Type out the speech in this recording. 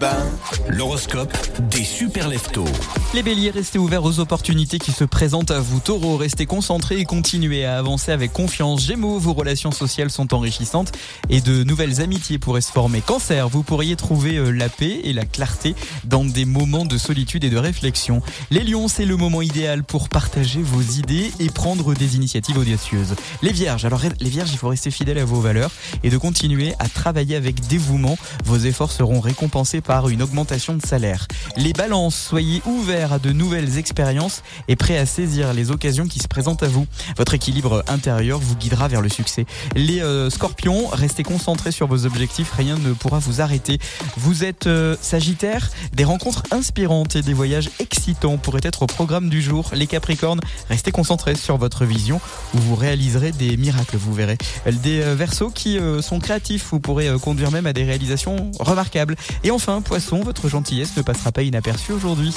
bain. L'horoscope des super leftos. Les béliers, restez ouverts aux opportunités qui se présentent à vous. Taureau, restez concentrés et continuez à avancer avec confiance. Gémeaux, vos relations sociales sont enrichissantes et de nouvelles amitiés pourraient se former. Cancer, vous pourriez trouver euh, la paix et la clarté dans des moments de solitude et de réflexion. Les lions, c'est le moment idéal pour partager vos idées et prendre des initiatives audacieuses. Les vierges, alors les vierges, il faut rester fidèle à vos valeurs et de continuer à travailler avec dévouement. Vos efforts seront récompensés par une augmentation de salaire. Les balances, soyez ouverts à de nouvelles expériences et prêts à saisir les occasions qui se présentent à vous. Votre équilibre intérieur vous guidera vers le succès. Les euh, scorpions, restez concentrés sur vos objectifs, rien ne pourra vous arrêter. Vous êtes euh, sagittaire, des rencontres inspirantes et des voyages excitants pourraient être au programme du jour. Les capricornes, restez concentrés sur votre vision où vous réaliserez des miracles, vous verrez. Des euh, versos qui sont créatifs, vous pourrez conduire même à des réalisations remarquables. Et enfin, poisson, votre gentillesse ne passera pas inaperçue aujourd'hui.